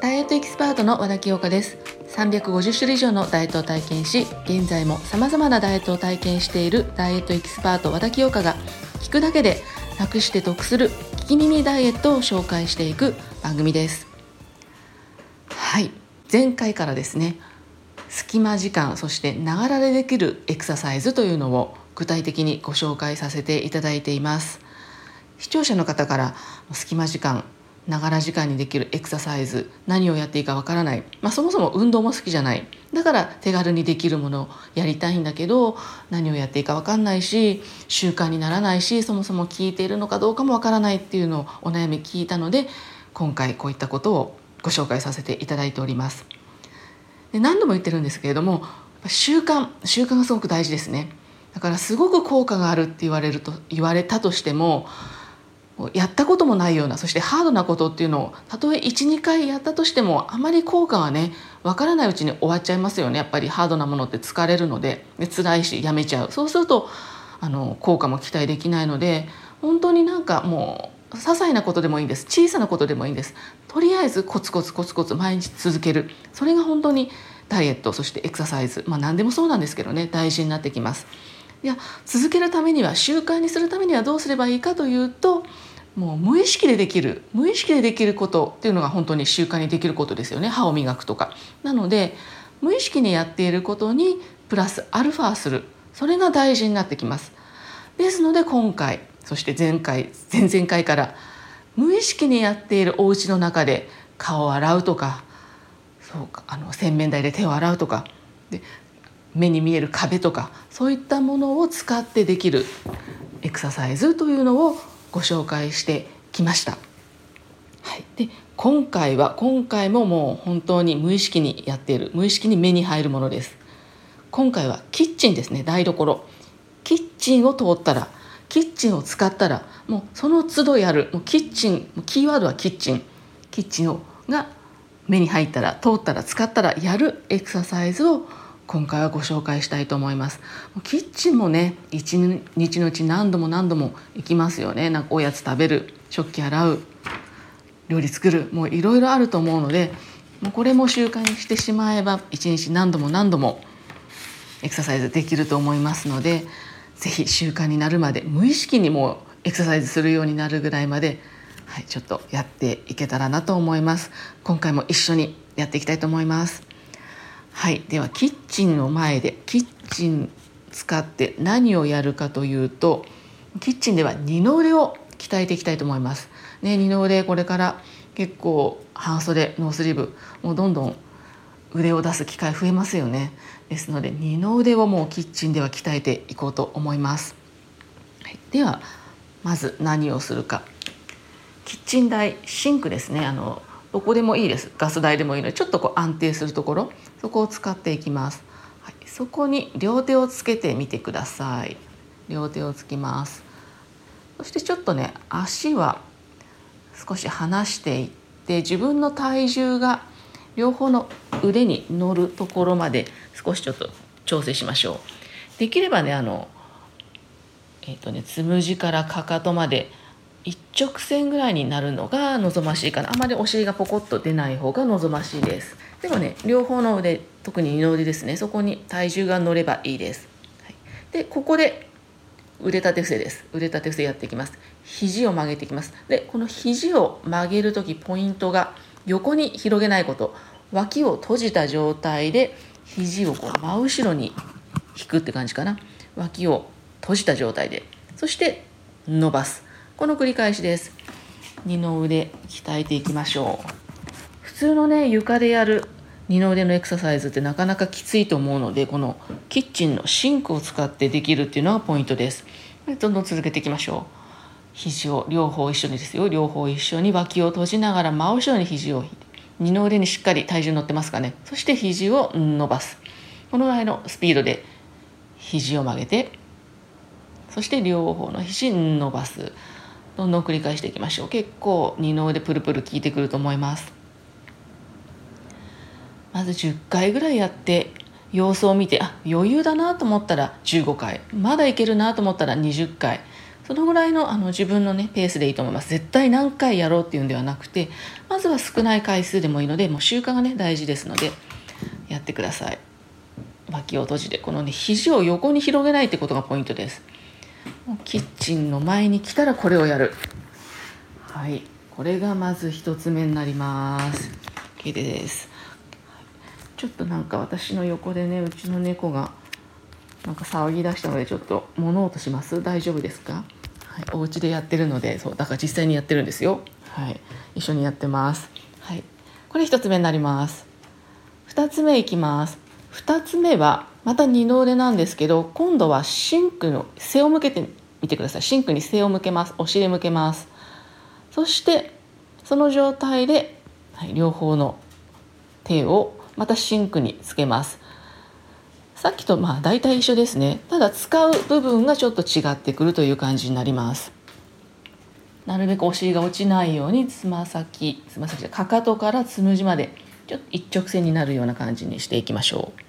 ダイエットエキスパートの和田清香です。350種類以上のダイエットを体験し現在も様々なダイエットを体験しているダイエットエキスパート和田清香が聞くだけで楽して得する聞き耳ダイエットを紹介していく番組です。はい。前回からですね隙間時間そしてながらでできるエクササイズというのを具体的にご紹介させていただいています。視聴者の方から隙間時間ながら時間にできるエクササイズ何をやっていいかわからない、まあ、そもそも運動も好きじゃない。だから手軽にできるものをやりたいんだけど何をやっていいかわかんないし習慣にならないしそもそも聞いているのかどうかもわからないっていうのをお悩み聞いたので今回こういったことをご紹介させていただいております。で何度も言ってるんですけれども習慣習慣がすごく大事ですね。だからすごく効果があるって言われると言われたとしてもやったこともないようなそしてハードなことっていうのをたとえ12回やったとしてもあまり効果はねわからないうちに終わっちゃいますよね。やっぱりハードなものって疲れるのでで辛いしやめちゃう。そうするとあの効果も期待できないので本当になんかもう些細なことでもいいんです。小さなことでもいいんです。とりあえずコツコツコツコツ毎日続ける。それが本当にダイエットそしてエクササイズ。まあ何でもそうなんですけどね。大事になってきます。いや続けるためには習慣にするためにはどうすればいいかというともう無意識でできる無意識でできることっていうのが本当に習慣にできることですよね歯を磨くとか。なので無意識にやっていることにプラスアルファするそれが大事になってきます。ですので今回そして前回前々回から無意識にやっているお家の中で顔を洗うとかそうかあの洗面台で手を洗うとかで目に見える壁とかそういったものを使ってできるエクササイズというのをご紹介してきました。はい、で今回は今回ももう本当に無意識にやっている無意識に目に入るものです。今回はキッチンですね台所キッチンを通ったらキッチンを使ったらもうその都度やるもうキッチンキーワードはキッチンキッチンをが目に入ったら通ったら使ったらやるエクササイズを今回はご紹介したいと思います。キッチンもね一日のうち何度も何度も行きますよね。なんかおやつ食べる食器洗う料理作るもういろいろあると思うのでもうこれも習慣にしてしまえば一日何度も何度もエクササイズできると思いますので是非習慣になるまで無意識にもエクササイズするようになるぐらいまで、はい、ちょっとやっていけたらなと思います。今回も一緒にやっていきたいと思います。はいではキッチンの前でキッチン使って何をやるかというとキッチンでは二の腕を鍛えていきたいと思います。ね、二の腕これから結構半袖ノースリーブもうどんどん腕を出す機会増えますよね。ですので二の腕をもうキッチンでは鍛えていこうと思います。はい、ではまず何をするかキッチン台シンクですねあのどこでもいいです。ガス台でもいいのでちょっとこう安定するところ。そこを使っていきます、はい、そこに両手をつけてみてください。両手をつきます。そしてちょっとね足は少し離していって自分の体重が両方の腕に乗るところまで少しちょっと調整しましょう。できればねあのえっ、ー、とねつむじからかかとまで一直線ぐらいになるのが望ましいかな。あまりお尻がポコッと出ない方が望ましいです。でもね両方の腕特に二の腕ですね。そこに体重が乗ればいいです、はい、でここで腕立て伏せです。腕立て伏せやっていきます。肘を曲げていきます。でこの肘を曲げる時ポイントが横に広げないこと。脇を閉じた状態で肘をこう真後ろに引くって感じかな。脇を閉じた状態で。そして伸ばす。この繰り返しです。二の腕鍛えていきましょう。普通のね床でやる二の腕のエクササイズってなかなかきついと思うのでこのキッチンのシンクを使ってできるっていうのがポイントです。どんどん続けていきましょう。肘を両方一緒にですよ。両方一緒に脇を閉じながら真後ろに肘を引いて二の腕にしっかり体重乗ってますかね。そして肘を伸ばす。このぐらいのスピードで肘を曲げてそして両方の肘伸ばす。どんどん繰り返していきましょう。結構二の腕プルプル効いてくると思います。まず10回ぐらいやって様子を見てあ余裕だなと思ったら15回。まだいけるなと思ったら20回。そのぐらいのあの自分のねペースでいいと思います。絶対何回やろうっていうんではなくてまずは少ない回数でもいいのでもう習慣がね大事ですのでやってください。脇を閉じてこのね肘を横に広げないってことがポイントです。キッチンの前に来たらこれをやる。はい。これがまず1つ目になります。OK です。ちょっとなんか私の横でねうちの猫がなんか騒ぎ出したのでちょっと物音します？大丈夫ですか？はい、お家でやってるのでそうだから実際にやってるんですよ。はい。一緒にやってます。はい。これ1つ目になります。2つ目いきます。2つ目はまた二の腕なんですけど今度はシンクの背を向けてみてください。シンクに背を向けます。お尻向けます。そしてその状態で、はい、両方の手をまたシンクにつけます。さっきとまあ大体一緒ですね。ただ使う部分がちょっと違ってくるという感じになります。なるべくお尻が落ちないようにつま先つま先かかとからつむじまでちょっと一直線になるような感じにしていきましょう。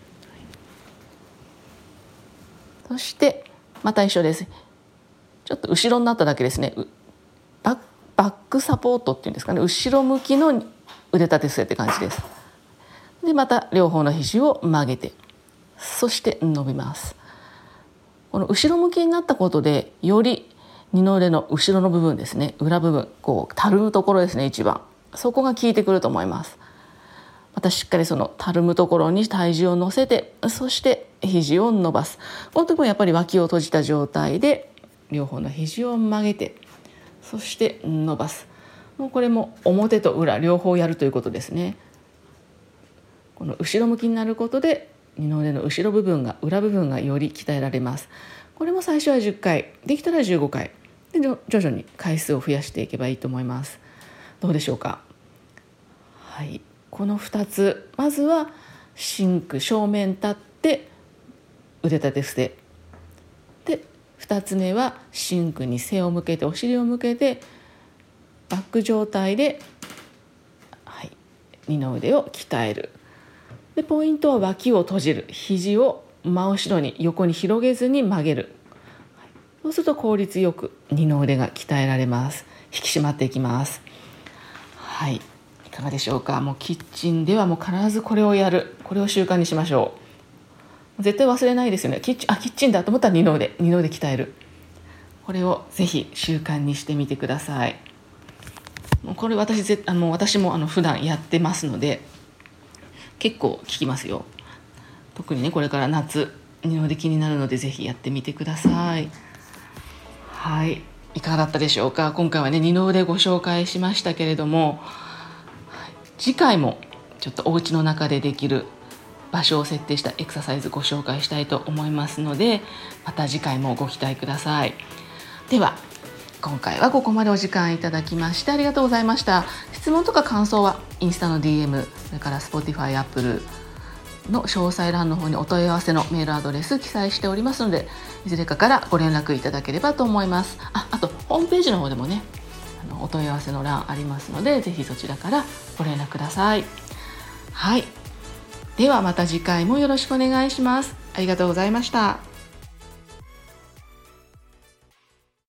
そしてまた一緒です。ちょっと後ろになっただけですね。バックサポートっていうんですかね。後ろ向きの腕立て伏せって感じです。でまた両方の肘を曲げてそして伸びます。この後ろ向きになったことでより二の腕の後ろの部分ですね。裏部分こうたるむところですね一番。そこが効いてくると思います。またしっかりそのたるむところに体重を乗せてそして肘を伸ばす。この時もやっぱり脇を閉じた状態で両方の肘を曲げてそして伸ばす。もうこれも表と裏両方やるということですね。この後ろ向きになることで二の腕の後ろ部分が裏部分がより鍛えられます。これも最初は10回できたら15回で徐々に回数を増やしていけばいいと思います。どうでしょうか？はい。この2つまずはシンク正面立って腕立て伏せ。で2つ目はシンクに背を向けてお尻を向けてバック状態で、はい、二の腕を鍛える。でポイントは脇を閉じる。肘を真後ろに横に広げずに曲げる。そうすると効率よく二の腕が鍛えられます。引き締まっていきます。はい。いかがでしょうか？もうキッチンではもう必ずこれをやる。これを習慣にしましょう。絶対忘れないですよね。キッチンあキッチンだと思ったら二の腕二の腕鍛える。これをぜひ習慣にしてみてください。これ私ぜあの私もあの普段やってますので結構効きますよ。特にねこれから夏二の腕気になるのでぜひやってみてください。はい。いかがだったでしょうか？今回はね二の腕ご紹介しましたけれども次回もちょっとお家の中でできる場所を設定したエクササイズご紹介したいと思いますのでまた次回もご期待ください。では今回はここまでお時間いただきましてありがとうございました。質問とか感想はインスタの DM それから Spotify、Apple の詳細欄の方にお問い合わせのメールアドレス記載しておりますのでいずれかからご連絡いただければと思います。ああとホームページの方でもねあのお問い合わせの欄ありますのでぜひそちらからご連絡ください。はい。ではまた次回もよろしくお願いします。ありがとうございました。